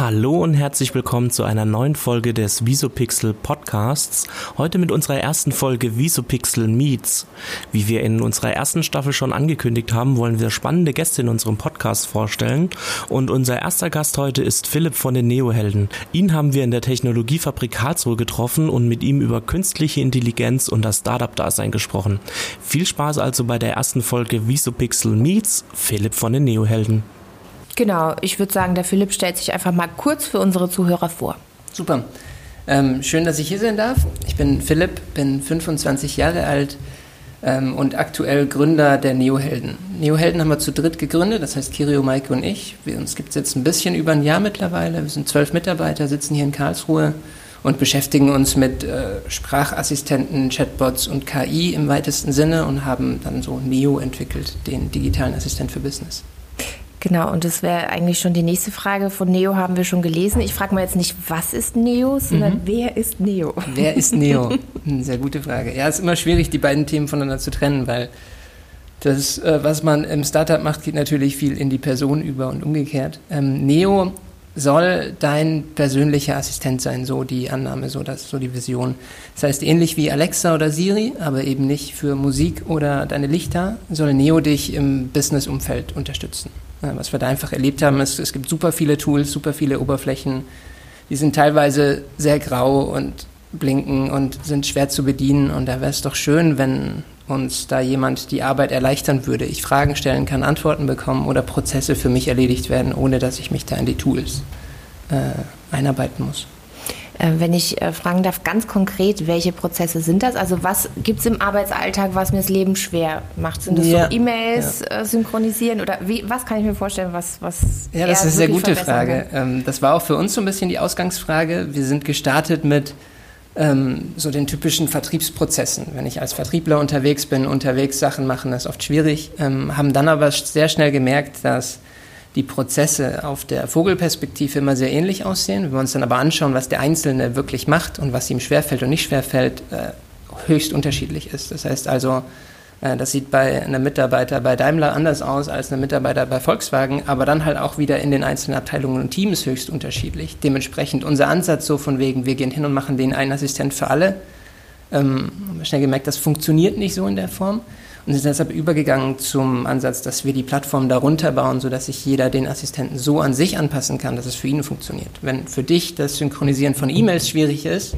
Hallo und herzlich willkommen zu einer neuen Folge des Visopixel Podcasts. Heute mit unserer ersten Folge Visopixel Meets. Wie wir in unserer ersten Staffel schon angekündigt haben, wollen wir spannende Gäste in unserem Podcast vorstellen. Und unser erster Gast heute ist Philipp von den Neohelden. Ihn haben wir in der Technologiefabrik Karlsruhe getroffen und mit ihm über künstliche Intelligenz und das Startup-Dasein gesprochen. Viel Spaß also bei der ersten Folge Visopixel Meets Philipp von den Neohelden. Genau, ich würde sagen, der Philipp stellt sich einfach mal kurz für unsere Zuhörer vor. Super. Ähm, schön, dass ich hier sein darf. Ich bin Philipp, bin 25 Jahre alt ähm, und aktuell Gründer der Neohelden. Neohelden haben wir zu dritt gegründet, das heißt Kirio, Maike und ich. Wir, uns gibt es jetzt ein bisschen über ein Jahr mittlerweile. Wir sind zwölf Mitarbeiter, sitzen hier in Karlsruhe und beschäftigen uns mit äh, Sprachassistenten, Chatbots und KI im weitesten Sinne und haben dann so Neo entwickelt, den digitalen Assistent für Business. Genau, und das wäre eigentlich schon die nächste Frage. Von Neo haben wir schon gelesen. Ich frage mal jetzt nicht, was ist Neo, sondern mhm. wer ist Neo? Wer ist Neo? Eine sehr gute Frage. Ja, es ist immer schwierig, die beiden Themen voneinander zu trennen, weil das, äh, was man im Startup macht, geht natürlich viel in die Person über und umgekehrt. Ähm, Neo soll dein persönlicher Assistent sein, so die Annahme, so, das, so die Vision. Das heißt, ähnlich wie Alexa oder Siri, aber eben nicht für Musik oder deine Lichter, soll Neo dich im Business-Umfeld unterstützen. Was wir da einfach erlebt haben, ist, es gibt super viele Tools, super viele Oberflächen. Die sind teilweise sehr grau und blinken und sind schwer zu bedienen. Und da wäre es doch schön, wenn uns da jemand die Arbeit erleichtern würde. Ich Fragen stellen kann, Antworten bekommen oder Prozesse für mich erledigt werden, ohne dass ich mich da in die Tools äh, einarbeiten muss. Äh, wenn ich äh, fragen darf, ganz konkret, welche Prozesse sind das? Also was gibt es im Arbeitsalltag, was mir das Leben schwer macht? Sind das ja, so E-Mails ja. Äh, synchronisieren oder wie, was kann ich mir vorstellen, was was Ja, das ist eine sehr gute Frage. Ähm, das war auch für uns so ein bisschen die Ausgangsfrage. Wir sind gestartet mit ähm, so den typischen Vertriebsprozessen. Wenn ich als Vertriebler unterwegs bin, unterwegs Sachen machen, das ist oft schwierig. Ähm, haben dann aber sehr schnell gemerkt, dass die Prozesse auf der Vogelperspektive immer sehr ähnlich aussehen. Wenn wir uns dann aber anschauen, was der Einzelne wirklich macht und was ihm schwerfällt und nicht schwerfällt, äh, höchst unterschiedlich ist. Das heißt also, äh, das sieht bei einem Mitarbeiter bei Daimler anders aus als einem Mitarbeiter bei Volkswagen, aber dann halt auch wieder in den einzelnen Abteilungen und Teams höchst unterschiedlich. Dementsprechend unser Ansatz so von wegen, wir gehen hin und machen den einen Assistent für alle. Ähm, haben wir schnell gemerkt, das funktioniert nicht so in der Form und sind deshalb übergegangen zum Ansatz, dass wir die Plattform darunter bauen, sodass sich jeder den Assistenten so an sich anpassen kann, dass es für ihn funktioniert. Wenn für dich das Synchronisieren von E-Mails schwierig ist,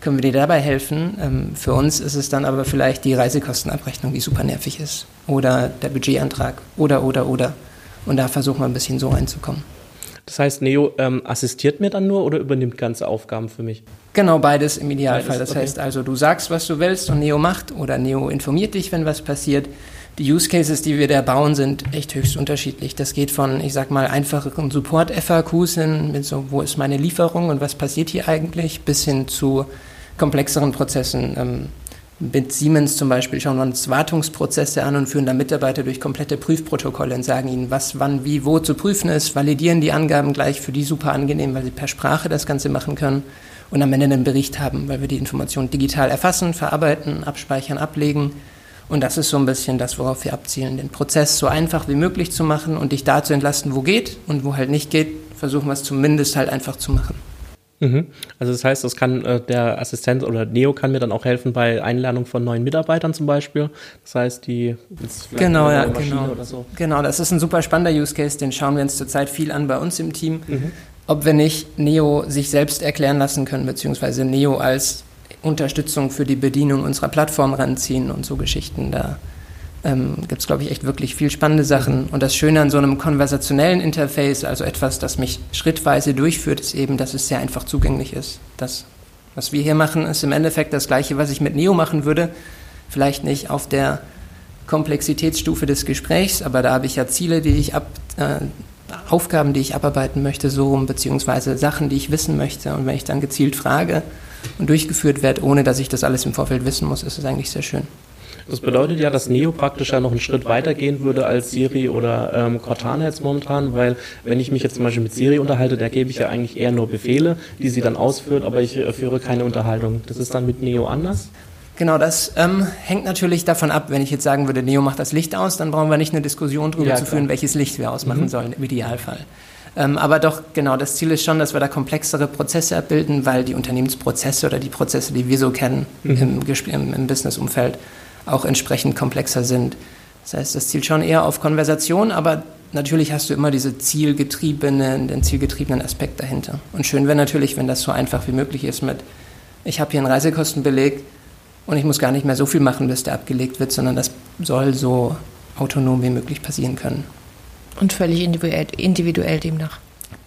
können wir dir dabei helfen. Ähm, für uns ist es dann aber vielleicht die Reisekostenabrechnung, die super nervig ist. Oder der Budgetantrag. Oder, oder, oder. Und da versuchen wir ein bisschen so reinzukommen. Das heißt, Neo ähm, assistiert mir dann nur oder übernimmt ganze Aufgaben für mich? Genau, beides im Idealfall. Beides, das okay. heißt also, du sagst, was du willst und Neo macht oder Neo informiert dich, wenn was passiert. Die Use Cases, die wir da bauen, sind echt höchst unterschiedlich. Das geht von, ich sag mal, einfacheren Support-FAQs hin, mit so, wo ist meine Lieferung und was passiert hier eigentlich, bis hin zu komplexeren Prozessen. Ähm, mit Siemens zum Beispiel schauen wir uns Wartungsprozesse an und führen da Mitarbeiter durch komplette Prüfprotokolle und sagen ihnen, was, wann, wie, wo zu prüfen ist, validieren die Angaben gleich für die super angenehm, weil sie per Sprache das Ganze machen können und am Ende einen Bericht haben, weil wir die Informationen digital erfassen, verarbeiten, abspeichern, ablegen. Und das ist so ein bisschen das, worauf wir abzielen, den Prozess so einfach wie möglich zu machen und dich da zu entlasten, wo geht und wo halt nicht geht, versuchen wir es zumindest halt einfach zu machen. Mhm. Also das heißt, das kann äh, der Assistent oder Neo kann mir dann auch helfen bei Einladung von neuen Mitarbeitern zum Beispiel. Das heißt, die genau, ja, genau. So. genau, das ist ein super spannender Use Case, den schauen wir uns zurzeit viel an bei uns im Team. Mhm. Ob wir nicht Neo sich selbst erklären lassen können, beziehungsweise Neo als Unterstützung für die Bedienung unserer Plattform ranziehen und so Geschichten da ähm, gibt es, glaube ich, echt wirklich viel spannende Sachen. Und das Schöne an so einem konversationellen Interface, also etwas, das mich schrittweise durchführt, ist eben, dass es sehr einfach zugänglich ist. Das, was wir hier machen, ist im Endeffekt das Gleiche, was ich mit Neo machen würde. Vielleicht nicht auf der Komplexitätsstufe des Gesprächs, aber da habe ich ja Ziele, die ich ab, äh, Aufgaben, die ich abarbeiten möchte, so rum, beziehungsweise Sachen, die ich wissen möchte. Und wenn ich dann gezielt frage und durchgeführt werde, ohne dass ich das alles im Vorfeld wissen muss, ist es eigentlich sehr schön. Das bedeutet ja, dass Neo praktisch ja noch einen Schritt weiter gehen würde als Siri oder ähm, Cortana jetzt momentan, weil wenn ich mich jetzt zum Beispiel mit Siri unterhalte, da gebe ich ja eigentlich eher nur Befehle, die sie dann ausführt, aber ich äh, führe keine Unterhaltung. Das ist dann mit Neo anders? Genau, das ähm, hängt natürlich davon ab, wenn ich jetzt sagen würde, Neo macht das Licht aus, dann brauchen wir nicht eine Diskussion darüber ja, zu führen, welches Licht wir ausmachen mhm. sollen, im Idealfall. Ähm, aber doch, genau, das Ziel ist schon, dass wir da komplexere Prozesse abbilden, weil die Unternehmensprozesse oder die Prozesse, die wir so kennen mhm. im, im, im Businessumfeld, auch entsprechend komplexer sind. Das heißt, das zielt schon eher auf Konversation, aber natürlich hast du immer diese zielgetriebenen, den zielgetriebenen Aspekt dahinter. Und schön wäre natürlich, wenn das so einfach wie möglich ist mit, ich habe hier einen Reisekostenbeleg und ich muss gar nicht mehr so viel machen, bis der abgelegt wird, sondern das soll so autonom wie möglich passieren können. Und völlig individuell, individuell demnach.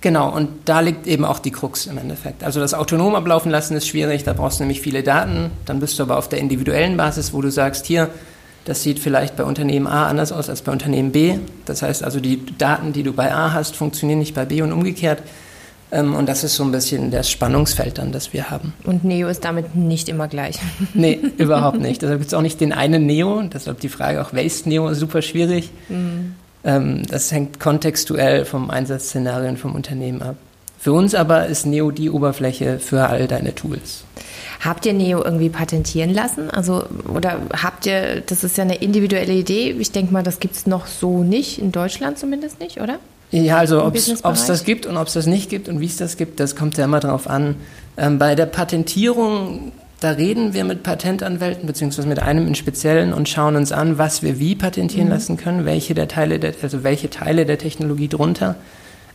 Genau, und da liegt eben auch die Krux im Endeffekt. Also das autonom ablaufen lassen ist schwierig, da brauchst du nämlich viele Daten. Dann bist du aber auf der individuellen Basis, wo du sagst, hier, das sieht vielleicht bei Unternehmen A anders aus als bei Unternehmen B. Das heißt also, die Daten, die du bei A hast, funktionieren nicht bei B und umgekehrt. Ähm, und das ist so ein bisschen das Spannungsfeld dann, das wir haben. Und Neo ist damit nicht immer gleich. Nee, überhaupt nicht. Deshalb gibt es auch nicht den einen Neo. Deshalb die Frage auch, welches Neo ist super schwierig. Mhm. Das hängt kontextuell vom Einsatzszenario und vom Unternehmen ab. Für uns aber ist Neo die Oberfläche für all deine Tools. Habt ihr Neo irgendwie patentieren lassen? Also, oder habt ihr, das ist ja eine individuelle Idee, ich denke mal, das gibt es noch so nicht, in Deutschland zumindest nicht, oder? Ja, also ob es das gibt und ob es das nicht gibt und wie es das gibt, das kommt ja immer darauf an. Ähm, bei der Patentierung, da reden wir mit Patentanwälten, beziehungsweise mit einem in Speziellen und schauen uns an, was wir wie patentieren mhm. lassen können, welche der Teile der, also welche Teile der Technologie drunter.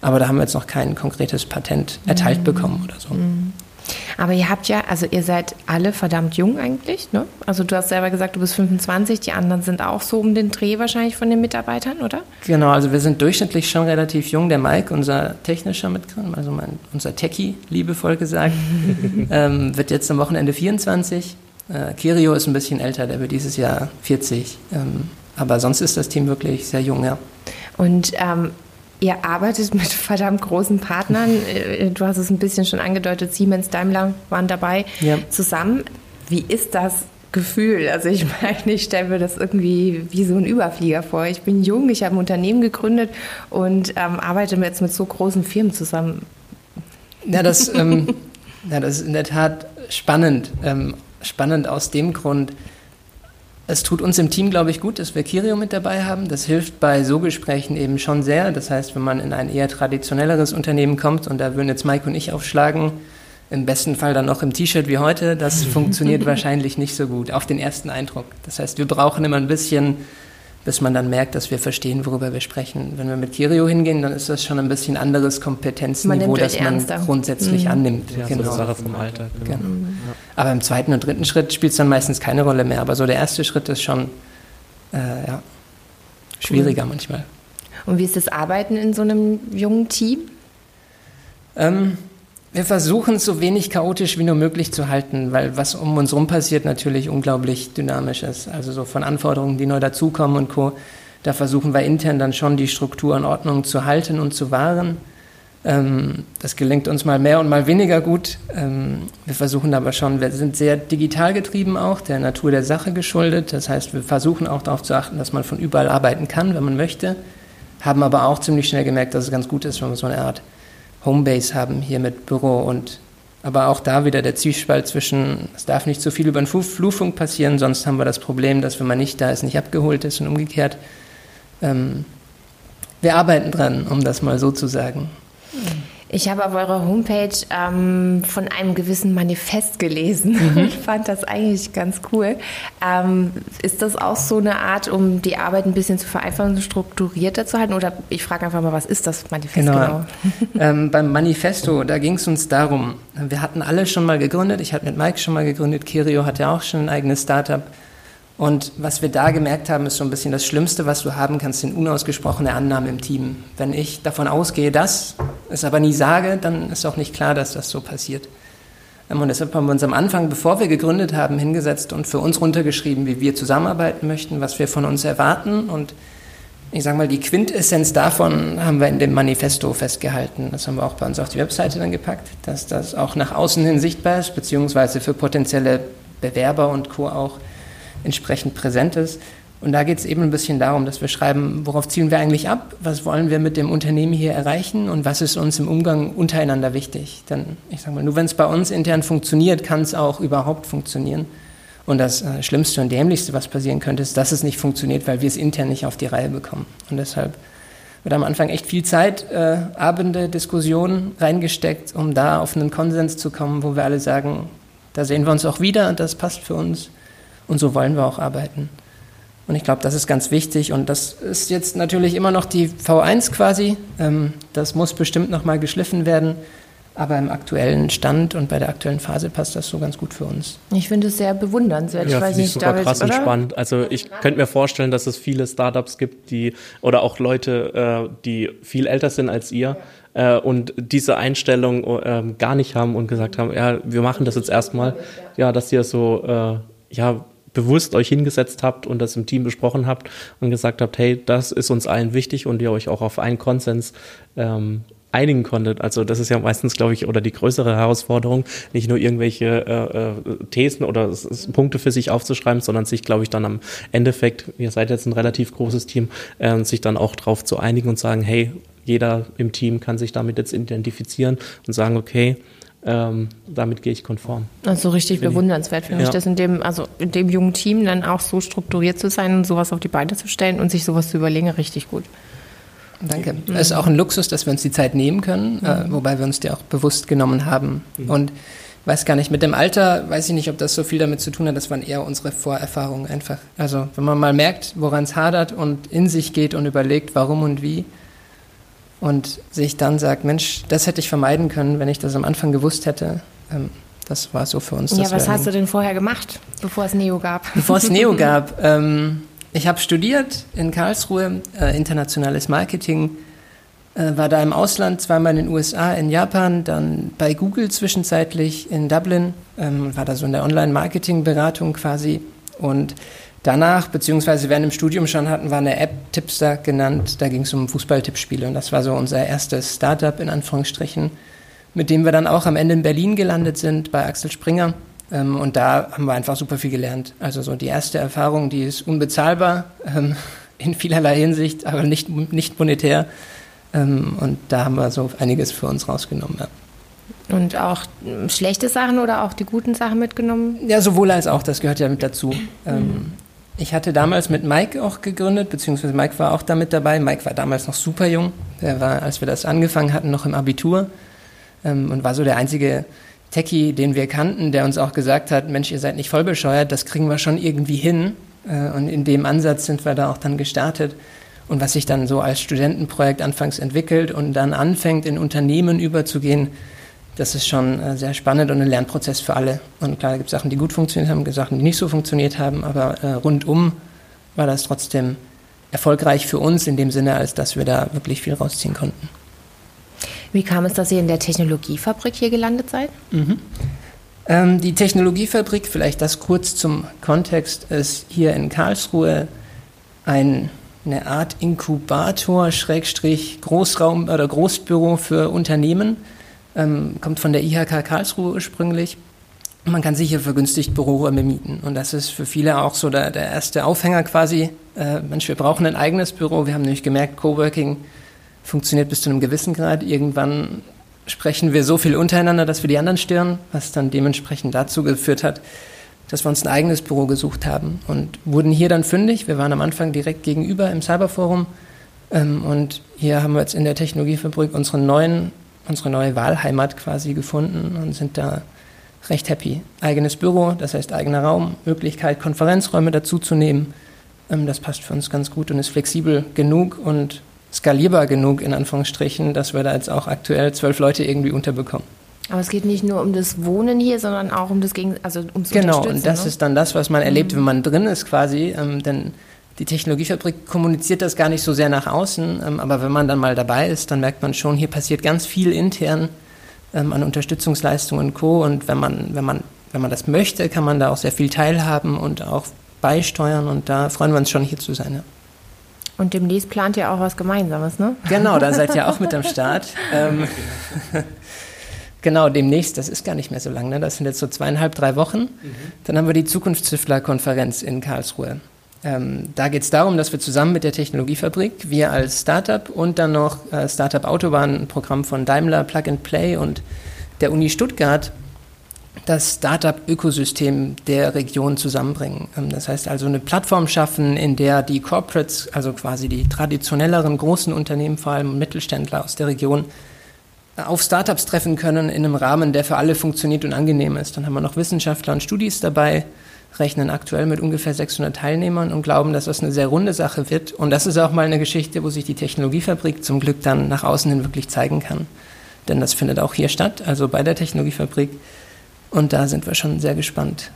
Aber da haben wir jetzt noch kein konkretes Patent erteilt mhm. bekommen oder so. Mhm. Aber ihr habt ja, also ihr seid alle verdammt jung eigentlich, ne? Also du hast selber gesagt, du bist 25, die anderen sind auch so um den Dreh wahrscheinlich von den Mitarbeitern, oder? Genau, also wir sind durchschnittlich schon relativ jung. Der Mike, unser technischer Mitgründer, also mein, unser Techie, liebevoll gesagt, ähm, wird jetzt am Wochenende 24. Äh, Kirio ist ein bisschen älter, der wird dieses Jahr 40. Ähm, aber sonst ist das Team wirklich sehr jung, ja. Und ähm, Ihr arbeitet mit verdammt großen Partnern. Äh, du hast es ein bisschen schon angedeutet, Siemens, Daimler waren dabei ja. zusammen. Wie ist das Gefühl? Also ich meine, ich stelle mir das irgendwie wie so ein Überflieger vor. Ich bin jung, ich habe ein Unternehmen gegründet und ähm, arbeite jetzt mit so großen Firmen zusammen. Ja, das, ähm, ja, das ist in der Tat spannend. Ähm, spannend aus dem Grund, es tut uns im Team, glaube ich, gut, dass wir Kirio mit dabei haben. Das hilft bei so Gesprächen eben schon sehr. Das heißt, wenn man in ein eher traditionelleres Unternehmen kommt und da würden jetzt Mike und ich aufschlagen, im besten Fall dann noch im T-Shirt wie heute, das funktioniert wahrscheinlich nicht so gut, auf den ersten Eindruck. Das heißt, wir brauchen immer ein bisschen bis man dann merkt, dass wir verstehen, worüber wir sprechen. Wenn wir mit Kirio hingehen, dann ist das schon ein bisschen anderes Kompetenzniveau, das man ernster. grundsätzlich mhm. annimmt. Ja, genau. so Sache vom Alter. Genau. genau. Ja. Aber im zweiten und dritten Schritt spielt es dann meistens keine Rolle mehr. Aber so der erste Schritt ist schon äh, ja, schwieriger cool. manchmal. Und wie ist das Arbeiten in so einem jungen Team? Ähm, wir versuchen es so wenig chaotisch wie nur möglich zu halten, weil was um uns herum passiert natürlich unglaublich dynamisch ist. Also so von Anforderungen, die neu dazukommen und Co. Da versuchen wir intern dann schon die Struktur und Ordnung zu halten und zu wahren. Ähm, das gelingt uns mal mehr und mal weniger gut. Ähm, wir versuchen aber schon, wir sind sehr digital getrieben auch, der Natur der Sache geschuldet. Das heißt, wir versuchen auch darauf zu achten, dass man von überall arbeiten kann, wenn man möchte. Haben aber auch ziemlich schnell gemerkt, dass es ganz gut ist, wenn man so eine Art Homebase haben hier mit Büro und aber auch da wieder der Zwiespalt zwischen, es darf nicht zu viel über den Flurfunk passieren, sonst haben wir das Problem, dass wenn man nicht da ist, nicht abgeholt ist und umgekehrt. Ähm, wir arbeiten dran, um das mal so zu sagen. Ich habe auf eurer Homepage ähm, von einem gewissen Manifest gelesen mhm. und fand das eigentlich ganz cool. Ähm, ist das auch so eine Art, um die Arbeit ein bisschen zu vereinfachen und strukturierter zu halten? Oder ich frage einfach mal, was ist das Manifest genau? genau? ähm, beim Manifesto, da ging es uns darum, wir hatten alle schon mal gegründet, ich hatte mit Mike schon mal gegründet, Kirio hatte auch schon ein eigenes Startup. Und was wir da gemerkt haben, ist so ein bisschen das Schlimmste, was du haben kannst, sind unausgesprochene Annahmen im Team. Wenn ich davon ausgehe, dass, es aber nie sage, dann ist auch nicht klar, dass das so passiert. Ähm, und deshalb haben wir uns am Anfang, bevor wir gegründet haben, hingesetzt und für uns runtergeschrieben, wie wir zusammenarbeiten möchten, was wir von uns erwarten. Und ich sage mal, die Quintessenz davon haben wir in dem Manifesto festgehalten. Das haben wir auch bei uns auf die Webseite dann gepackt, dass das auch nach außen hin sichtbar ist, beziehungsweise für potenzielle Bewerber und Co. auch entsprechend präsent ist. Und da geht es eben ein bisschen darum, dass wir schreiben, worauf zielen wir eigentlich ab, was wollen wir mit dem Unternehmen hier erreichen und was ist uns im Umgang untereinander wichtig. Denn ich sage mal, nur wenn es bei uns intern funktioniert, kann es auch überhaupt funktionieren. Und das äh, Schlimmste und Dämlichste, was passieren könnte, ist, dass es nicht funktioniert, weil wir es intern nicht auf die Reihe bekommen. Und deshalb wird am Anfang echt viel Zeit, äh, Abende, Diskussionen reingesteckt, um da auf einen Konsens zu kommen, wo wir alle sagen, da sehen wir uns auch wieder und das passt für uns und so wollen wir auch arbeiten. Und ich glaube, das ist ganz wichtig und das ist jetzt natürlich immer noch die V1 quasi. Ähm, das muss bestimmt nochmal geschliffen werden. Aber im aktuellen Stand und bei der aktuellen Phase passt das so ganz gut für uns. Ich finde es sehr bewundernswert. Ja, ich weiß nicht, super David, krass und spannend. Also ich könnte mir vorstellen, dass es viele Startups gibt, die oder auch Leute, äh, die viel älter sind als ihr äh, und diese Einstellung äh, gar nicht haben und gesagt haben, ja, wir machen das jetzt erstmal. Ja, dass ihr so ja bewusst euch hingesetzt habt und das im Team besprochen habt und gesagt habt, hey, das ist uns allen wichtig und ihr euch auch auf einen Konsens ähm, einigen konntet. Also das ist ja meistens, glaube ich, oder die größere Herausforderung, nicht nur irgendwelche äh, äh, Thesen oder Punkte für sich aufzuschreiben, sondern sich, glaube ich, dann am Endeffekt, ihr seid jetzt ein relativ großes Team, äh, sich dann auch darauf zu einigen und sagen, hey, jeder im Team kann sich damit jetzt identifizieren und sagen, okay, ähm, damit gehe ich konform. Also richtig finde bewundernswert finde ja. ich das in dem, also in dem jungen Team dann auch so strukturiert zu sein und sowas auf die Beine zu stellen und sich sowas zu überlegen, richtig gut. Danke. Es mhm. ist auch ein Luxus, dass wir uns die Zeit nehmen können, äh, mhm. äh, wobei wir uns die auch bewusst genommen haben. Mhm. Und weiß gar nicht, mit dem Alter weiß ich nicht, ob das so viel damit zu tun hat, das waren eher unsere Vorerfahrungen einfach. Also wenn man mal merkt, woran es hadert und in sich geht und überlegt, warum und wie und sich dann sagt, Mensch, das hätte ich vermeiden können, wenn ich das am Anfang gewusst hätte. Ähm, das war so für uns. Ja, was hast du denn vorher gemacht, bevor es Neo gab? Bevor es Neo gab. Ähm, ich habe studiert in Karlsruhe, äh, internationales Marketing, äh, war da im Ausland, zweimal in den USA, in Japan, dann bei Google zwischenzeitlich in Dublin, ähm, war da so in der Online-Marketing-Beratung quasi. Und danach, beziehungsweise während dem Studium schon hatten, war eine App Tipster genannt, da ging es um Fußballtippspiele. Und das war so unser erstes Startup in Anführungsstrichen, mit dem wir dann auch am Ende in Berlin gelandet sind, bei Axel Springer. Ähm, und da haben wir einfach super viel gelernt. Also so die erste Erfahrung, die ist unbezahlbar ähm, in vielerlei Hinsicht, aber nicht, nicht monetär. Ähm, und da haben wir so einiges für uns rausgenommen. Ja. Und auch schlechte Sachen oder auch die guten Sachen mitgenommen? Ja, sowohl als auch, das gehört ja mit dazu. Mhm. Ich hatte damals mit Mike auch gegründet, beziehungsweise Mike war auch da mit dabei. Mike war damals noch super jung. Er war, als wir das angefangen hatten, noch im Abitur und war so der einzige Techie, den wir kannten, der uns auch gesagt hat, Mensch, ihr seid nicht voll bescheuert, das kriegen wir schon irgendwie hin. Äh, und in dem Ansatz sind wir da auch dann gestartet. Und was sich dann so als Studentenprojekt anfangs entwickelt und dann anfängt, in Unternehmen überzugehen, das ist schon äh, sehr spannend und ein Lernprozess für alle. Und klar, es gibt Sachen, die gut funktioniert haben, Sachen, die nicht so funktioniert haben, aber äh, rundum war das trotzdem erfolgreich für uns in dem Sinne, als dass wir da wirklich viel rausziehen konnten. Wie kam es, dass ihr in der Technologiefabrik hier gelandet seid? Mhm. Ähm, die Technologiefabrik, vielleicht das kurz zum Kontext, ist hier in Karlsruhe ein, eine Art Inkubator, Schrägstrich, Großraum oder Großbüro für Unternehmen. Ähm, kommt von der IHK Karlsruhe ursprünglich. Man kann sich hier vergünstigt Büroräume mieten. Und das ist für viele auch so der, der erste Aufhänger quasi. Äh, Mensch, wir brauchen ein eigenes Büro. Wir haben nämlich gemerkt, Coworking funktioniert bis zu einem gewissen Grad. Irgendwann sprechen wir so viel untereinander, dass wir die anderen stören, was dann dementsprechend dazu geführt hat, dass wir uns ein eigenes Büro gesucht haben und wurden hier dann fündig. Wir waren am Anfang direkt gegenüber im Cyberforum ähm, und hier haben wir jetzt in der Technologiefabrik unsere, neuen, unsere neue Wahlheimat quasi gefunden und sind da recht happy. Eigenes Büro, das heißt eigener Raum, Möglichkeit, Konferenzräume dazuzunehmen. Ähm, das passt für uns ganz gut und ist flexibel genug und skalierbar genug, in Anführungsstrichen, dass wir da jetzt auch aktuell zwölf Leute irgendwie unterbekommen. Aber es geht nicht nur um das Wohnen hier, sondern auch um das Gegen also ums Genau, und das ne? ist dann das, was man erlebt, mhm. wenn man drin ist quasi. Ähm, denn die Technologiefabrik kommuniziert das gar nicht so sehr nach außen, ähm, aber wenn man dann mal dabei ist, dann merkt man schon, hier passiert ganz viel intern ähm, an Unterstützungsleistungen und Co. Und wenn man, wenn man, wenn man das möchte, kann man da auch sehr viel teilhaben und auch beisteuern und da freuen wir uns schon hier zu sein. Ja. Und demnächst plant ihr auch was Gemeinsames, ne? Genau, da seid ihr auch mit am Start. Ähm, genau, demnächst, das ist gar nicht mehr so lange, ne? das sind jetzt so zweieinhalb, drei Wochen. Mhm. Dann haben wir die Zukunftszüftler-Konferenz in Karlsruhe. Ähm, da geht es darum, dass wir zusammen mit der Technologiefabrik, wir als Startup und dann noch äh, Startup Autobahn, ein Programm von Daimler, Plug and Play und der Uni Stuttgart, das Startup-Ökosystem der Region zusammenbringen. Ähm, das heißt also eine Plattform schaffen, in der die Corporates, also quasi die traditionelleren großen Unternehmen, vor allem Mittelständler aus der Region, auf Startups treffen können in einem Rahmen, der für alle funktioniert und angenehm ist. Dann haben wir noch Wissenschaftler und Studis dabei, rechnen aktuell mit ungefähr 600 Teilnehmern und glauben, dass das eine sehr runde Sache wird. Und das ist auch mal eine Geschichte, wo sich die Technologiefabrik zum Glück dann nach außen hin wirklich zeigen kann. Denn das findet auch hier statt, also bei der Technologiefabrik. Und da sind wir schon sehr gespannt.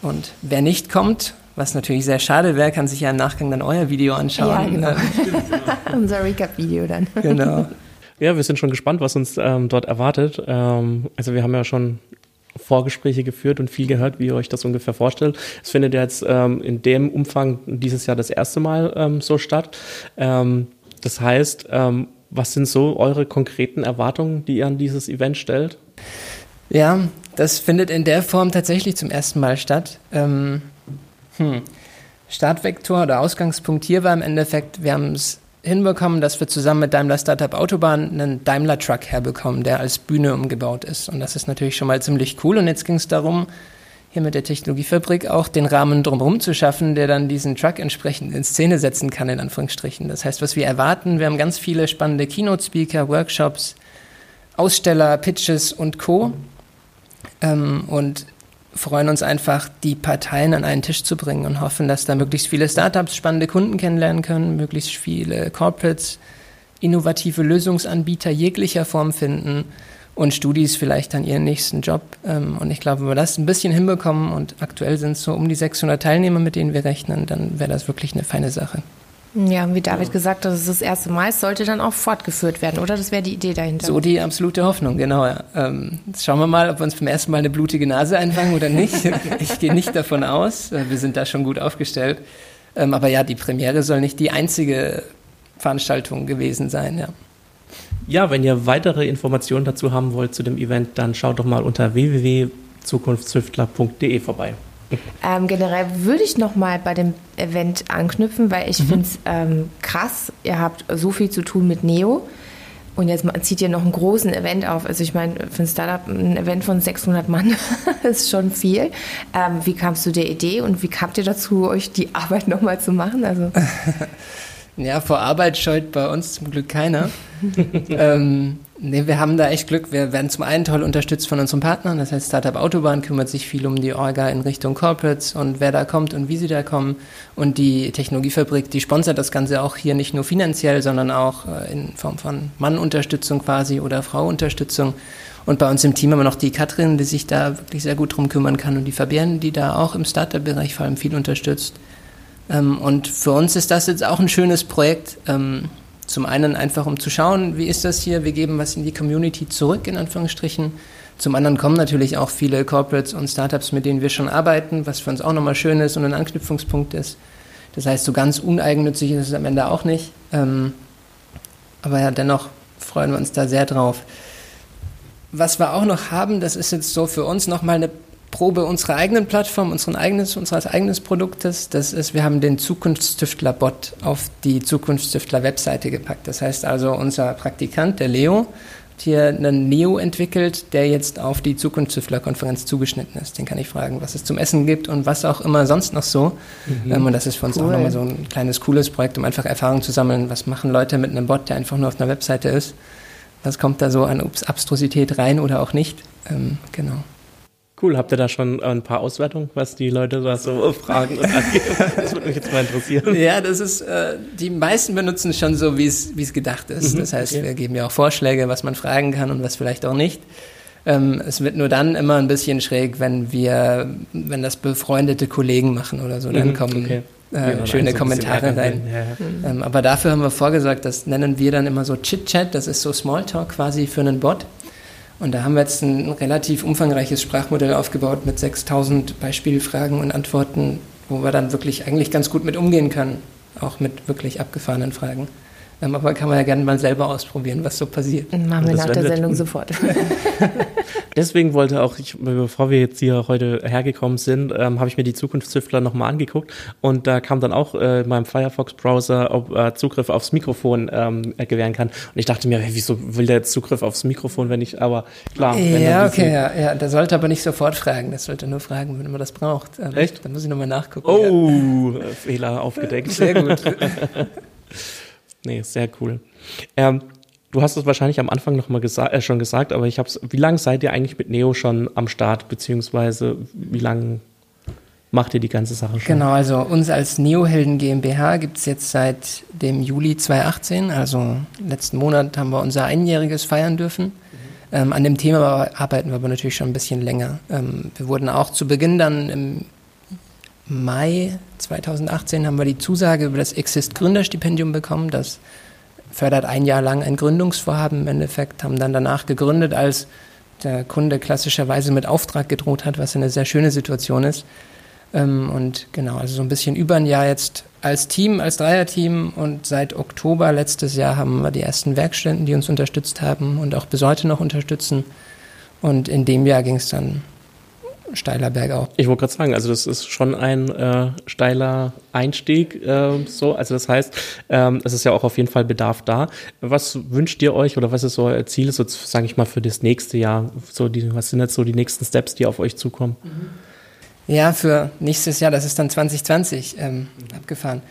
Und wer nicht kommt, was natürlich sehr schade wäre, kann sich ja im Nachgang dann euer Video anschauen. Ja, genau. Unser Recap-Video dann. Genau. Ja, wir sind schon gespannt, was uns ähm, dort erwartet. Ähm, also wir haben ja schon Vorgespräche geführt und viel gehört, wie ihr euch das ungefähr vorstellt. Es findet jetzt ähm, in dem Umfang dieses Jahr das erste Mal ähm, so statt. Ähm, das heißt, ähm, was sind so eure konkreten Erwartungen, die ihr an dieses Event stellt? Ja, das findet in der Form tatsächlich zum ersten Mal statt. Ähm, hm. Startvektor oder Ausgangspunkt hier war im Endeffekt, wir haben es hinbekommen, dass wir zusammen mit Daimler Startup Autobahn einen Daimler Truck herbekommen, der als Bühne umgebaut ist. Und das ist natürlich schon mal ziemlich cool. Und jetzt ging es darum, hier mit der Technologiefabrik auch den Rahmen drumherum zu schaffen, der dann diesen Truck entsprechend in Szene setzen kann, in Anführungsstrichen. Das heißt, was wir erwarten, wir haben ganz viele spannende Keynote-Speaker, Workshops, Aussteller, Pitches und Co. Ähm, und freuen uns einfach, die Parteien an einen Tisch zu bringen und hoffen, dass da möglichst viele Startups spannende Kunden kennenlernen können, möglichst viele Corporates innovative Lösungsanbieter jeglicher Form finden und Studis vielleicht dann ihren nächsten Job. Ähm, und ich glaube, wenn wir das ein bisschen hinbekommen und aktuell sind es so um die 600 Teilnehmer, mit denen wir rechnen, dann wäre das wirklich eine feine Sache. Ja, wie David gesagt hat, das ist das erste Mal, es sollte dann auch fortgeführt werden, oder? Das wäre die Idee dahinter. So die absolute Hoffnung, genau. Ja. Ähm, jetzt schauen wir mal, ob wir uns beim ersten Mal eine blutige Nase einfangen oder nicht. ich gehe nicht davon aus. Äh, wir sind da schon gut aufgestellt. Ähm, aber ja, die Premiere soll nicht die einzige Veranstaltung gewesen sein, ja. Ja, wenn ihr weitere Informationen dazu haben wollt zu dem Event, dann schaut doch mal unter www.zukunftszüftler.de vorbei. Ähm, generell würde ich noch mal bei dem Event anknüpfen, weil ich mhm. finde es ähm, krass. Ihr habt so viel zu tun mit Neo. Und jetzt zieht ihr noch einen großen Event auf. Also ich meine, für ein Startup ein Event von 600 Mann ist schon viel. Ähm, wie kamst du der Idee und wie kamt ihr dazu, euch die Arbeit noch mal zu machen? Also ja, vor Arbeit scheut bei uns zum Glück keiner. ähm, Nee, wir haben da echt Glück. Wir werden zum einen toll unterstützt von unseren Partnern. Das heißt, Startup Autobahn kümmert sich viel um die Orga in Richtung Corporates und wer da kommt und wie sie da kommen. Und die Technologiefabrik, die sponsert das Ganze auch hier nicht nur finanziell, sondern auch äh, in Form von Mannunterstützung quasi oder Frauunterstützung. Und bei uns im Team haben wir noch die Katrin, die sich da wirklich sehr gut drum kümmern kann und die Fabienne, die da auch im Startup-Bereich vor allem viel unterstützt. Ähm, und für uns ist das jetzt auch ein schönes Projekt ähm, zum einen einfach, um zu schauen, wie ist das hier, wir geben was in die Community zurück, in Anführungsstrichen. Zum anderen kommen natürlich auch viele Corporates und Startups, mit denen wir schon arbeiten, was für uns auch nochmal schön ist und ein Anknüpfungspunkt ist. Das heißt, so ganz uneigennützig ist es am Ende auch nicht. Ähm, aber ja, dennoch freuen wir uns da sehr drauf. Was wir auch noch haben, das ist jetzt so für uns nochmal eine Probe unserer eigenen Plattform, unseren eigenes, unseres eigenen Produktes. Das ist, wir haben den Zukunftstüftler-Bot auf die Zukunftstüftler-Webseite gepackt. Das heißt also, unser Praktikant, der Leo, hat hier einen Neo entwickelt, der jetzt auf die Zukunftstüftler-Konferenz zugeschnitten ist. Den kann ich fragen, was es zum Essen gibt und was auch immer sonst noch so. Mhm. Ähm, und das ist für uns cool. auch nochmal so ein kleines, cooles Projekt, um einfach Erfahrung zu sammeln. Was machen Leute mit einem Bot, der einfach nur auf einer Webseite ist? Was kommt da so an Abstrusität rein oder auch nicht? Ähm, genau. Cool, habt ihr da schon ein paar Auswertungen, was die Leute da so fragen und angeben? Das würde mich jetzt mal interessieren. Ja, das ist, äh, die meisten benutzen schon so, wie es gedacht ist. Mhm, das heißt, okay. wir geben ja auch Vorschläge, was man fragen kann und was vielleicht auch nicht. Ähm, es wird nur dann immer ein bisschen schräg, wenn wir, wenn das befreundete Kollegen machen oder so, dann mhm, kommen okay. äh, schöne Kommentare rein. Ja, ja. Ähm, aber dafür haben wir vorgesorgt, das nennen wir dann immer so Chit-Chat, das ist so Smalltalk quasi für einen Bot. Und da haben wir jetzt ein relativ umfangreiches Sprachmodell aufgebaut mit 6000 Beispielfragen und Antworten, wo wir dann wirklich eigentlich ganz gut mit umgehen können, auch mit wirklich abgefahrenen Fragen. Aber kann man ja gerne mal selber ausprobieren, was so passiert. Machen wir nach der Sendung sofort. Deswegen wollte auch, ich, bevor wir jetzt hier heute hergekommen sind, ähm, habe ich mir die Zukunftszüftler nochmal angeguckt und da kam dann auch äh, in meinem Firefox-Browser, ob er äh, Zugriff aufs Mikrofon ähm, gewähren kann. Und ich dachte mir, hey, wieso will der jetzt Zugriff aufs Mikrofon, wenn ich, aber klar. Ja, okay, ja, ja, der sollte aber nicht sofort fragen, das sollte nur fragen, wenn man das braucht. Ähm, Echt? Dann muss ich nochmal nachgucken. Oh, ja. Fehler aufgedeckt. Sehr gut. nee, sehr cool. Ähm, Du hast es wahrscheinlich am Anfang noch mal gesa äh, schon gesagt, aber ich habe Wie lange seid ihr eigentlich mit Neo schon am Start, beziehungsweise wie lange macht ihr die ganze Sache schon? Genau, also uns als Neohelden GmbH gibt es jetzt seit dem Juli 2018, also letzten Monat haben wir unser Einjähriges feiern dürfen. Mhm. Ähm, an dem Thema arbeiten wir aber natürlich schon ein bisschen länger. Ähm, wir wurden auch zu Beginn dann im Mai 2018 haben wir die Zusage über das Exist Gründerstipendium bekommen, das fördert ein Jahr lang ein Gründungsvorhaben im Endeffekt, haben dann danach gegründet, als der Kunde klassischerweise mit Auftrag gedroht hat, was eine sehr schöne Situation ist. Ähm, und genau, also so ein bisschen über ein Jahr jetzt als Team, als Dreierteam und seit Oktober letztes Jahr haben wir die ersten Werkstätten, die uns unterstützt haben und auch bis heute noch unterstützen. Und in dem Jahr ging es dann steiler Bergauf. Ich wollte gerade sagen, also das ist schon ein äh, steiler Einstieg. Äh, so, also das heißt, ähm, es ist ja auch auf jeden Fall Bedarf da. Was wünscht ihr euch oder was ist so euer Ziel, so sage ich mal für das nächste Jahr? So die, was sind jetzt so die nächsten Steps, die auf euch zukommen? Ja, für nächstes Jahr, das ist dann 2020 ähm, mhm. abgefahren.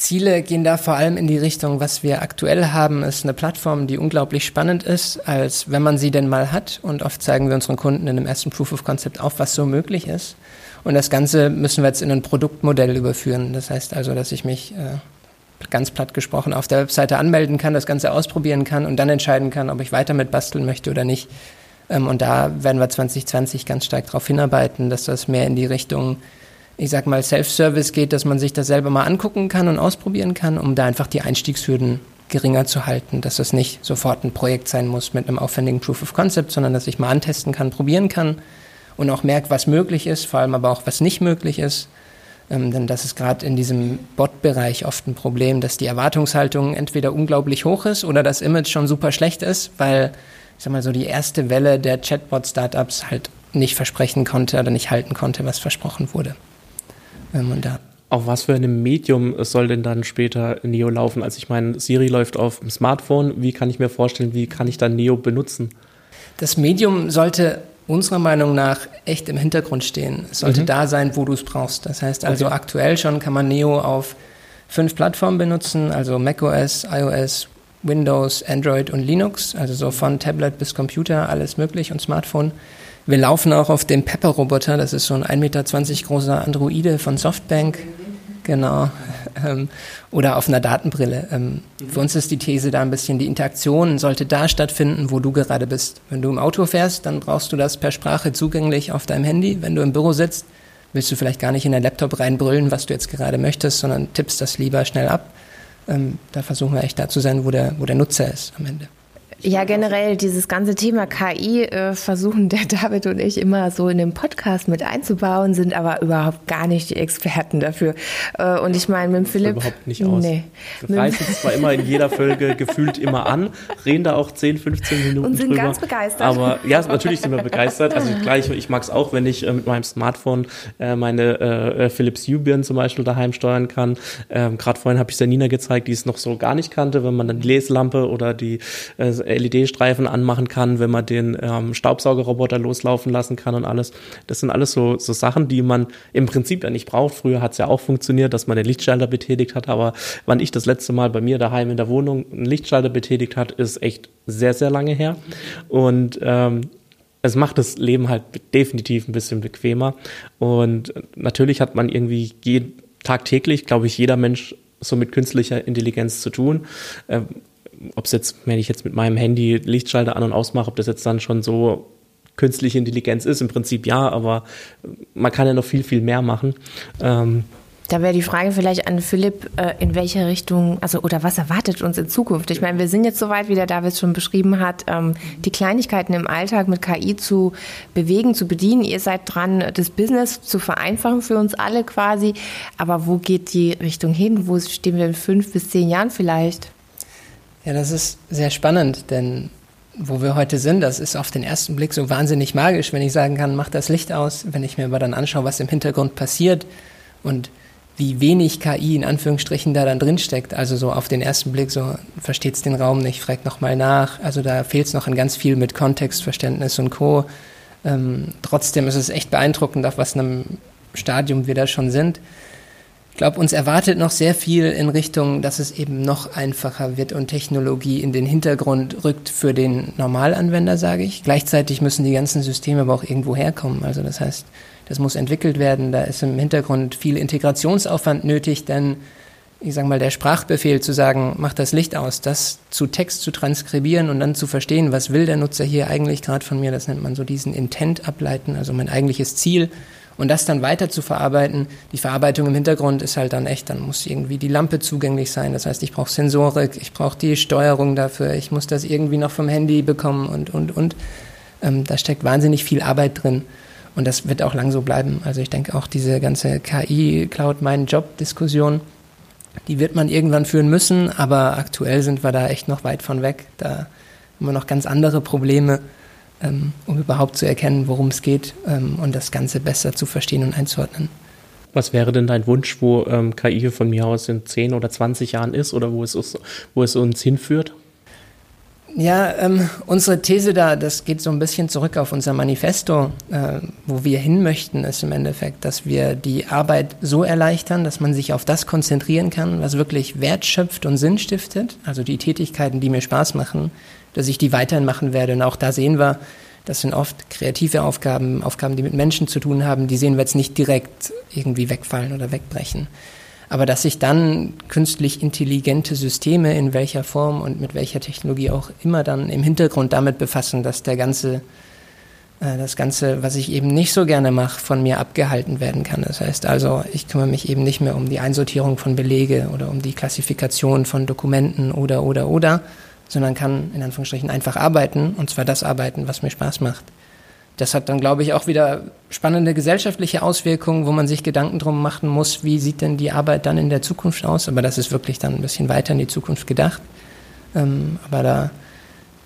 Ziele gehen da vor allem in die Richtung, was wir aktuell haben, ist eine Plattform, die unglaublich spannend ist, als wenn man sie denn mal hat. Und oft zeigen wir unseren Kunden in dem ersten Proof of Concept auf, was so möglich ist. Und das Ganze müssen wir jetzt in ein Produktmodell überführen. Das heißt also, dass ich mich äh, ganz platt gesprochen auf der Webseite anmelden kann, das Ganze ausprobieren kann und dann entscheiden kann, ob ich weiter mit basteln möchte oder nicht. Ähm, und da werden wir 2020 ganz stark darauf hinarbeiten, dass das mehr in die Richtung ich sag mal, Self-Service geht, dass man sich das selber mal angucken kann und ausprobieren kann, um da einfach die Einstiegshürden geringer zu halten, dass das nicht sofort ein Projekt sein muss mit einem aufwendigen Proof of Concept, sondern dass ich mal antesten kann, probieren kann und auch merke, was möglich ist, vor allem aber auch, was nicht möglich ist. Ähm, denn das ist gerade in diesem Bot-Bereich oft ein Problem, dass die Erwartungshaltung entweder unglaublich hoch ist oder das Image schon super schlecht ist, weil, ich sag mal so, die erste Welle der Chatbot-Startups halt nicht versprechen konnte oder nicht halten konnte, was versprochen wurde wenn man da. Auf was für einem Medium soll denn dann später Neo laufen? Also ich meine, Siri läuft auf dem Smartphone. Wie kann ich mir vorstellen, wie kann ich dann Neo benutzen? Das Medium sollte unserer Meinung nach echt im Hintergrund stehen. Es sollte mhm. da sein, wo du es brauchst. Das heißt also okay. aktuell schon kann man Neo auf fünf Plattformen benutzen, also macOS, iOS, Windows, Android und Linux, also so von Tablet bis Computer, alles möglich und Smartphone. Wir laufen auch auf dem Pepper-Roboter, das ist so ein 1,20 Meter großer Androide von Softbank. Genau. Ähm, oder auf einer Datenbrille. Ähm, für uns ist die These da ein bisschen, die Interaktion sollte da stattfinden, wo du gerade bist. Wenn du im Auto fährst, dann brauchst du das per Sprache zugänglich auf deinem Handy. Wenn du im Büro sitzt, willst du vielleicht gar nicht in dein Laptop reinbrüllen, was du jetzt gerade möchtest, sondern tippst das lieber schnell ab. Ähm, da versuchen wir echt da zu sein, wo der, wo der Nutzer ist am Ende. Ja, generell dieses ganze Thema KI äh, versuchen der David und ich immer so in den Podcast mit einzubauen, sind aber überhaupt gar nicht die Experten dafür. Äh, und ich meine, mit Philipp. Überhaupt nicht aus. Nee. Wir reißen es zwar immer in jeder Folge gefühlt immer an, reden da auch 10, 15 Minuten Und sind drüber, ganz begeistert. Aber ja, natürlich sind wir begeistert. Also gleich, ich mag es auch, wenn ich äh, mit meinem Smartphone äh, meine äh, äh Philips Hue zum Beispiel daheim steuern kann. Ähm, Gerade vorhin habe ich es der Nina gezeigt, die es noch so gar nicht kannte, wenn man dann die Leselampe oder die LED-Streifen anmachen kann, wenn man den ähm, Staubsaugerroboter loslaufen lassen kann und alles. Das sind alles so, so Sachen, die man im Prinzip ja nicht braucht. Früher hat es ja auch funktioniert, dass man den Lichtschalter betätigt hat, aber wann ich das letzte Mal bei mir daheim in der Wohnung einen Lichtschalter betätigt hat, ist echt sehr, sehr lange her. Und ähm, es macht das Leben halt definitiv ein bisschen bequemer. Und natürlich hat man irgendwie tagtäglich, glaube ich, jeder Mensch so mit künstlicher Intelligenz zu tun. Ähm, ob es jetzt, wenn ich jetzt mit meinem Handy Lichtschalter an und ausmache, ob das jetzt dann schon so künstliche Intelligenz ist, im Prinzip ja, aber man kann ja noch viel, viel mehr machen. Ähm, da wäre die Frage vielleicht an Philipp, äh, in welche Richtung, also oder was erwartet uns in Zukunft? Ich meine, wir sind jetzt soweit, wie der David schon beschrieben hat, ähm, die Kleinigkeiten im Alltag mit KI zu bewegen, zu bedienen. Ihr seid dran, das Business zu vereinfachen für uns alle quasi. Aber wo geht die Richtung hin? Wo stehen wir in fünf bis zehn Jahren vielleicht? Ja, das ist sehr spannend, denn wo wir heute sind, das ist auf den ersten Blick so wahnsinnig magisch, wenn ich sagen kann, mach das Licht aus, wenn ich mir aber dann anschaue, was im Hintergrund passiert und wie wenig KI in Anführungsstrichen da dann drin steckt. Also so auf den ersten Blick so versteht es den Raum nicht, fragt nochmal nach. Also da fehlt es noch an ganz viel mit Kontextverständnis und Co. Ähm, trotzdem ist es echt beeindruckend, auf was einem Stadium wir da schon sind. Ich glaube, uns erwartet noch sehr viel in Richtung, dass es eben noch einfacher wird und Technologie in den Hintergrund rückt für den Normalanwender, sage ich. Gleichzeitig müssen die ganzen Systeme aber auch irgendwo herkommen. Also das heißt, das muss entwickelt werden. Da ist im Hintergrund viel Integrationsaufwand nötig, denn ich sage mal, der Sprachbefehl zu sagen, mach das Licht aus, das zu Text zu transkribieren und dann zu verstehen, was will der Nutzer hier eigentlich gerade von mir, das nennt man so diesen Intent ableiten, also mein eigentliches Ziel und das dann weiter zu verarbeiten. Die Verarbeitung im Hintergrund ist halt dann echt, dann muss irgendwie die Lampe zugänglich sein. Das heißt, ich brauche Sensorik, ich brauche die Steuerung dafür, ich muss das irgendwie noch vom Handy bekommen und, und, und. Ähm, da steckt wahnsinnig viel Arbeit drin. Und das wird auch lang so bleiben. Also ich denke auch diese ganze KI, Cloud, mein Job-Diskussion, die wird man irgendwann führen müssen, aber aktuell sind wir da echt noch weit von weg. Da haben wir noch ganz andere Probleme ähm, um überhaupt zu erkennen, worum es geht ähm, und das Ganze besser zu verstehen und einzuordnen. Was wäre denn dein Wunsch, wo ähm, KI von mir aus in 10 oder 20 Jahren ist oder wo es, wo es uns hinführt? Ja, ähm, unsere These da, das geht so ein bisschen zurück auf unser Manifesto, äh, wo wir hin möchten, ist im Endeffekt, dass wir die Arbeit so erleichtern, dass man sich auf das konzentrieren kann, was wirklich Wert schöpft und Sinn stiftet, also die Tätigkeiten, die mir Spaß machen, dass ich die weiterhin machen werde. Und auch da sehen wir, das sind oft kreative Aufgaben, Aufgaben, die mit Menschen zu tun haben, die sehen wir jetzt nicht direkt irgendwie wegfallen oder wegbrechen. Aber dass sich dann künstlich intelligente Systeme in welcher Form und mit welcher Technologie auch immer dann im Hintergrund damit befassen, dass der ganze, äh, das Ganze, was ich eben nicht so gerne mache, von mir abgehalten werden kann. Das heißt also, ich kümmere mich eben nicht mehr um die Einsortierung von Belege oder um die Klassifikation von Dokumenten oder, oder, oder, sondern kann in Anführungsstrichen einfach arbeiten und zwar das arbeiten, was mir Spaß macht. Das hat dann, glaube ich, auch wieder spannende gesellschaftliche Auswirkungen, wo man sich Gedanken drum machen muss, wie sieht denn die Arbeit dann in der Zukunft aus. Aber das ist wirklich dann ein bisschen weiter in die Zukunft gedacht. Ähm, aber da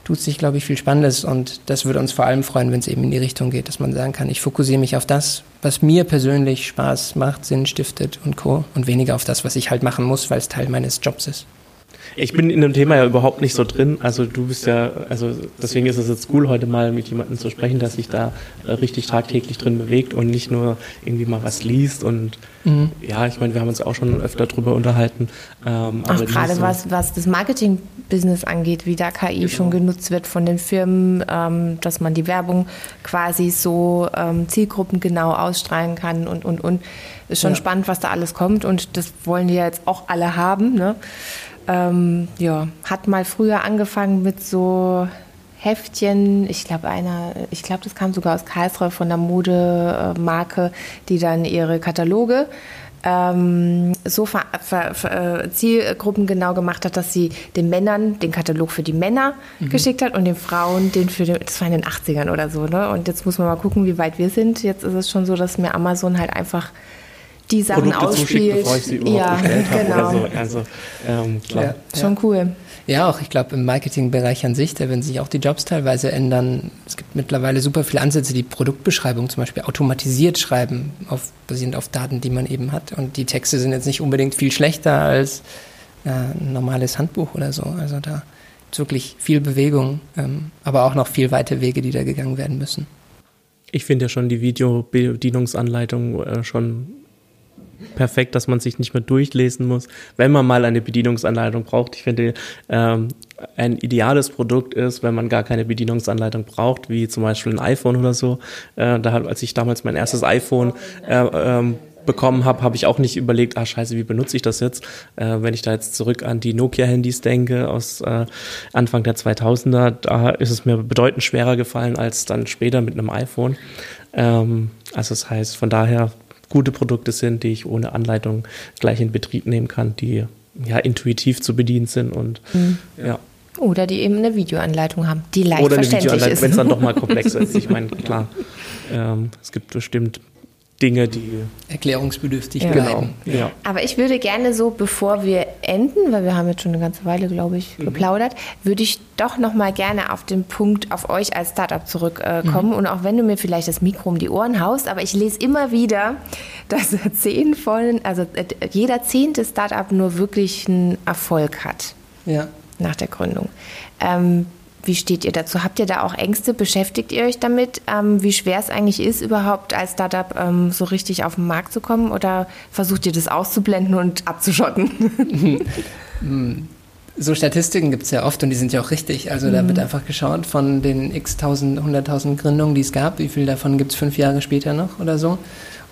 tut sich, glaube ich, viel Spannendes und das würde uns vor allem freuen, wenn es eben in die Richtung geht, dass man sagen kann, ich fokussiere mich auf das, was mir persönlich Spaß macht, Sinn stiftet und Co. und weniger auf das, was ich halt machen muss, weil es Teil meines Jobs ist. Ich bin in dem Thema ja überhaupt nicht so drin. Also du bist ja, also deswegen ist es jetzt cool, heute mal mit jemandem zu sprechen, der sich da äh, richtig tagtäglich drin bewegt und nicht nur irgendwie mal was liest. Und mhm. ja, ich meine, wir haben uns auch schon öfter darüber unterhalten. Ähm, Ach, gerade so was, was das Marketing-Business angeht, wie da KI genau. schon genutzt wird von den Firmen, ähm, dass man die Werbung quasi so ähm, zielgruppengenau ausstrahlen kann und, und, und. Ist schon ja. spannend, was da alles kommt und das wollen die ja jetzt auch alle haben. Ne? Ähm, ja, hat mal früher angefangen mit so Heftchen. Ich glaube, einer, ich glaube, das kam sogar aus Karlsruhe von der Modemarke, die dann ihre Kataloge ähm, so ver, ver, ver, Zielgruppen genau gemacht hat, dass sie den Männern den Katalog für die Männer mhm. geschickt hat und den Frauen den für den, das war in den 80ern oder so, ne? Und jetzt muss man mal gucken, wie weit wir sind. Jetzt ist es schon so, dass mir Amazon halt einfach die Sachen Produkte ausspielt. bevor ich sie überhaupt ja, bestellt genau. oder so. Also, ähm, klar. Ja, Schon cool. Ja, auch ich glaube im Marketingbereich an sich, da werden sich auch die Jobs teilweise ändern. Es gibt mittlerweile super viele Ansätze, die Produktbeschreibung zum Beispiel automatisiert schreiben, auf, basierend auf Daten, die man eben hat. Und die Texte sind jetzt nicht unbedingt viel schlechter als äh, ein normales Handbuch oder so. Also da ist wirklich viel Bewegung, ähm, aber auch noch viel weite Wege, die da gegangen werden müssen. Ich finde ja schon die Videobedienungsanleitung äh, schon perfekt, dass man sich nicht mehr durchlesen muss, wenn man mal eine Bedienungsanleitung braucht. Ich finde, ähm, ein ideales Produkt ist, wenn man gar keine Bedienungsanleitung braucht, wie zum Beispiel ein iPhone oder so. Äh, da, als ich damals mein erstes iPhone äh, ähm, bekommen habe, habe ich auch nicht überlegt, ah scheiße, wie benutze ich das jetzt? Äh, wenn ich da jetzt zurück an die Nokia-Handys denke aus äh, Anfang der 2000er, da ist es mir bedeutend schwerer gefallen als dann später mit einem iPhone. Ähm, also das heißt, von daher gute Produkte sind, die ich ohne Anleitung gleich in Betrieb nehmen kann, die ja intuitiv zu bedienen sind und mhm. ja. Oder die eben eine Videoanleitung haben, die leicht Oder eine Videoanleitung, wenn es dann doch mal komplexer ist. Ich meine, klar, ähm, es gibt bestimmt Dinge, die erklärungsbedürftig ja. bleiben. Genau. Ja. Aber ich würde gerne so, bevor wir enden, weil wir haben jetzt schon eine ganze Weile, glaube ich, mhm. geplaudert, würde ich doch noch mal gerne auf den Punkt auf euch als Startup zurückkommen. Äh, mhm. Und auch wenn du mir vielleicht das Mikro um die Ohren haust, aber ich lese immer wieder, dass zehn von, also äh, jeder zehnte Startup nur wirklich einen Erfolg hat. Ja. Nach der Gründung. Ähm, wie steht ihr dazu? Habt ihr da auch Ängste? Beschäftigt ihr euch damit, ähm, wie schwer es eigentlich ist, überhaupt als Startup ähm, so richtig auf den Markt zu kommen? Oder versucht ihr das auszublenden und abzuschotten? so Statistiken gibt es ja oft und die sind ja auch richtig. Also da wird mhm. einfach geschaut von den x tausend, hunderttausend Gründungen, die es gab, wie viel davon gibt es fünf Jahre später noch oder so.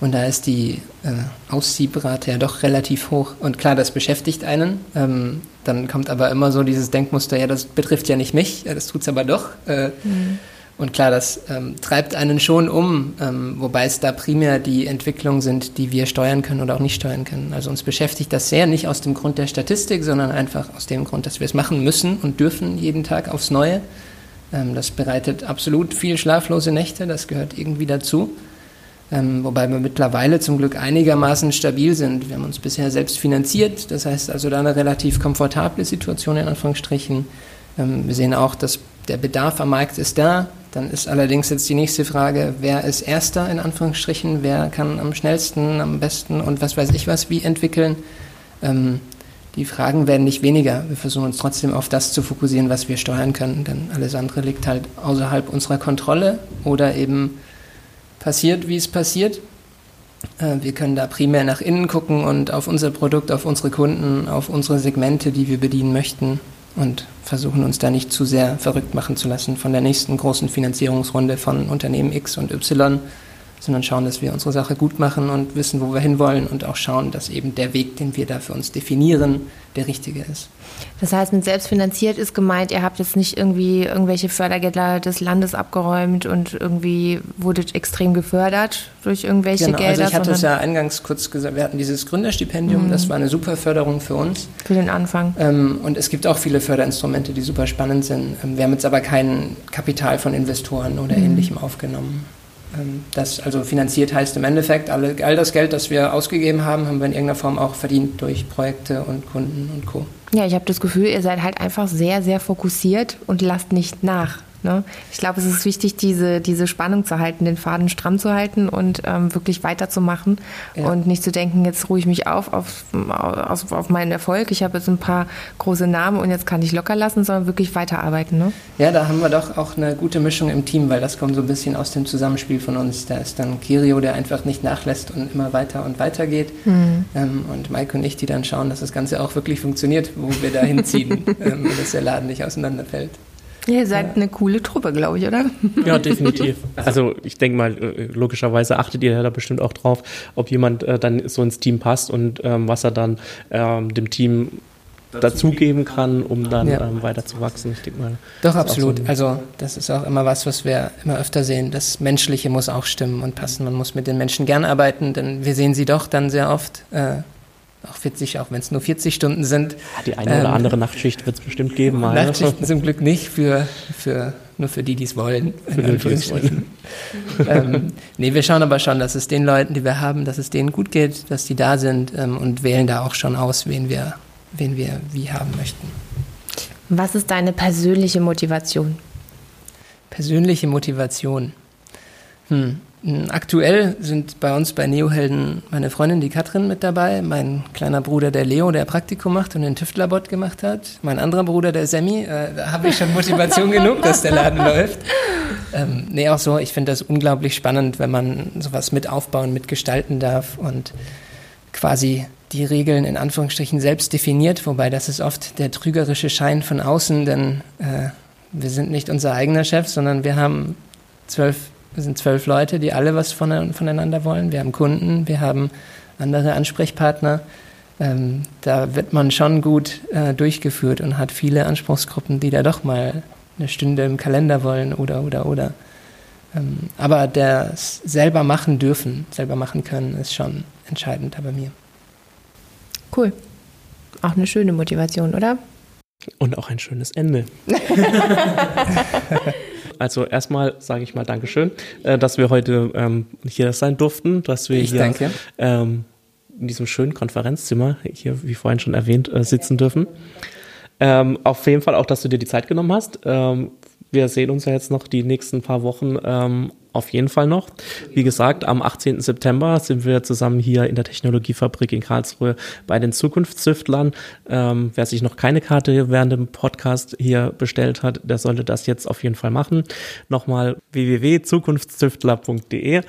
Und da ist die äh, Aussiebrate ja doch relativ hoch. Und klar, das beschäftigt einen. Ähm, dann kommt aber immer so dieses Denkmuster, ja, das betrifft ja nicht mich, ja, das tut es aber doch. Äh, mhm. Und klar, das ähm, treibt einen schon um, ähm, wobei es da primär die Entwicklungen sind, die wir steuern können oder auch nicht steuern können. Also uns beschäftigt das sehr, nicht aus dem Grund der Statistik, sondern einfach aus dem Grund, dass wir es machen müssen und dürfen jeden Tag aufs Neue. Ähm, das bereitet absolut viel schlaflose Nächte, das gehört irgendwie dazu. Ähm, wobei wir mittlerweile zum Glück einigermaßen stabil sind. Wir haben uns bisher selbst finanziert, das heißt also da eine relativ komfortable Situation in Anführungsstrichen. Ähm, wir sehen auch, dass der Bedarf am Markt ist da. Dann ist allerdings jetzt die nächste Frage, wer ist Erster in Anführungsstrichen, wer kann am schnellsten, am besten und was weiß ich was wie entwickeln. Ähm, die Fragen werden nicht weniger. Wir versuchen uns trotzdem auf das zu fokussieren, was wir steuern können, denn alles andere liegt halt außerhalb unserer Kontrolle oder eben passiert, wie es passiert. Äh, wir können da primär nach innen gucken und auf unser Produkt, auf unsere Kunden, auf unsere Segmente, die wir bedienen möchten und versuchen uns da nicht zu sehr verrückt machen zu lassen von der nächsten großen Finanzierungsrunde von Unternehmen X und Y, sondern schauen, dass wir unsere Sache gut machen und wissen, wo wir hinwollen und auch schauen, dass eben der Weg, den wir da für uns definieren, der richtige ist. Das heißt, mit selbstfinanziert ist gemeint, ihr habt jetzt nicht irgendwie irgendwelche Fördergelder des Landes abgeräumt und irgendwie wurdet extrem gefördert durch irgendwelche genau, Gelder. Also ich hatte es ja eingangs kurz gesagt, wir hatten dieses Gründerstipendium, mhm. das war eine super Förderung für uns. Für den Anfang. Ähm, und es gibt auch viele Förderinstrumente, die super spannend sind. Ähm, wir haben jetzt aber kein Kapital von Investoren oder mhm. ähnlichem aufgenommen. Ähm, das also finanziert heißt im Endeffekt, alle, all das Geld, das wir ausgegeben haben, haben wir in irgendeiner Form auch verdient durch Projekte und Kunden und Co. Ja, ich habe das Gefühl, ihr seid halt einfach sehr, sehr fokussiert und lasst nicht nach. Ne? Ich glaube, es ist wichtig, diese, diese Spannung zu halten, den Faden stramm zu halten und ähm, wirklich weiterzumachen ja. und nicht zu denken, jetzt ruhe ich mich auf auf, auf, auf meinen Erfolg. Ich habe jetzt ein paar große Namen und jetzt kann ich locker lassen, sondern wirklich weiterarbeiten. Ne? Ja, da haben wir doch auch eine gute Mischung im Team, weil das kommt so ein bisschen aus dem Zusammenspiel von uns. Da ist dann Kirio, der einfach nicht nachlässt und immer weiter und weiter geht. Mhm. Ähm, und Mike und ich, die dann schauen, dass das Ganze auch wirklich funktioniert, wo wir da hinziehen ähm, dass der Laden nicht auseinanderfällt. Ihr seid ja. eine coole Truppe, glaube ich, oder? Ja, definitiv. Also ich denke mal, äh, logischerweise achtet ihr da bestimmt auch drauf, ob jemand äh, dann so ins Team passt und ähm, was er dann ähm, dem Team dazugeben kann, um dann ja. ähm, weiter zu wachsen. Ich denke mal. Doch, absolut. So also das ist auch immer was, was wir immer öfter sehen. Das Menschliche muss auch stimmen und passen. Man muss mit den Menschen gern arbeiten, denn wir sehen sie doch dann sehr oft. Äh, auch 40, auch wenn es nur 40 Stunden sind. Die eine oder ähm, andere Nachtschicht wird es bestimmt geben. Mal. Nachtschichten zum Glück nicht, für, für, nur für die, die es wollen. Für die, die es wollen. ähm, nee, wir schauen aber schon, dass es den Leuten, die wir haben, dass es denen gut geht, dass die da sind ähm, und wählen da auch schon aus, wen wir, wen wir wie haben möchten. Was ist deine persönliche Motivation? Persönliche Motivation. Hm. Aktuell sind bei uns bei Neohelden meine Freundin, die Katrin, mit dabei, mein kleiner Bruder, der Leo, der Praktikum macht und den Tüftlerbot gemacht hat, mein anderer Bruder, der Sammy, äh, da habe ich schon Motivation genug, dass der Laden läuft. Ähm, nee, auch so, ich finde das unglaublich spannend, wenn man sowas mit aufbauen, mitgestalten darf und quasi die Regeln in Anführungsstrichen selbst definiert, wobei das ist oft der trügerische Schein von außen, denn äh, wir sind nicht unser eigener Chef, sondern wir haben zwölf wir sind zwölf Leute, die alle was voneinander wollen. Wir haben Kunden, wir haben andere Ansprechpartner. Ähm, da wird man schon gut äh, durchgeführt und hat viele Anspruchsgruppen, die da doch mal eine Stunde im Kalender wollen oder, oder, oder. Ähm, aber das selber machen dürfen, selber machen können, ist schon entscheidend bei mir. Cool. Auch eine schöne Motivation, oder? Und auch ein schönes Ende. also erstmal sage ich mal Dankeschön, äh, dass wir heute ähm, hier sein durften, dass wir ich hier danke. Ähm, in diesem schönen Konferenzzimmer hier, wie vorhin schon erwähnt, äh, sitzen dürfen. Ähm, auf jeden Fall auch, dass du dir die Zeit genommen hast. Wir sehen uns ja jetzt noch die nächsten paar Wochen auf jeden Fall noch. Wie gesagt, am 18. September sind wir zusammen hier in der Technologiefabrik in Karlsruhe bei den Zukunftszüftlern. Ähm, wer sich noch keine Karte während dem Podcast hier bestellt hat, der sollte das jetzt auf jeden Fall machen. Nochmal www.zukunftszüftler.de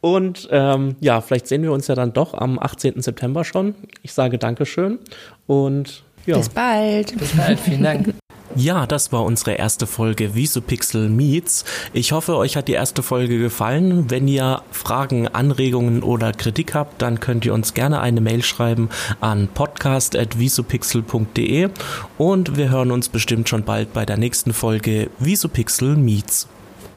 und ähm, ja, vielleicht sehen wir uns ja dann doch am 18. September schon. Ich sage Dankeschön und ja. Bis bald. Bis bald, vielen Dank. Ja, das war unsere erste Folge Visupixel Meets. Ich hoffe, euch hat die erste Folge gefallen. Wenn ihr Fragen, Anregungen oder Kritik habt, dann könnt ihr uns gerne eine Mail schreiben an podcast.visupixel.de und wir hören uns bestimmt schon bald bei der nächsten Folge Visupixel Meets.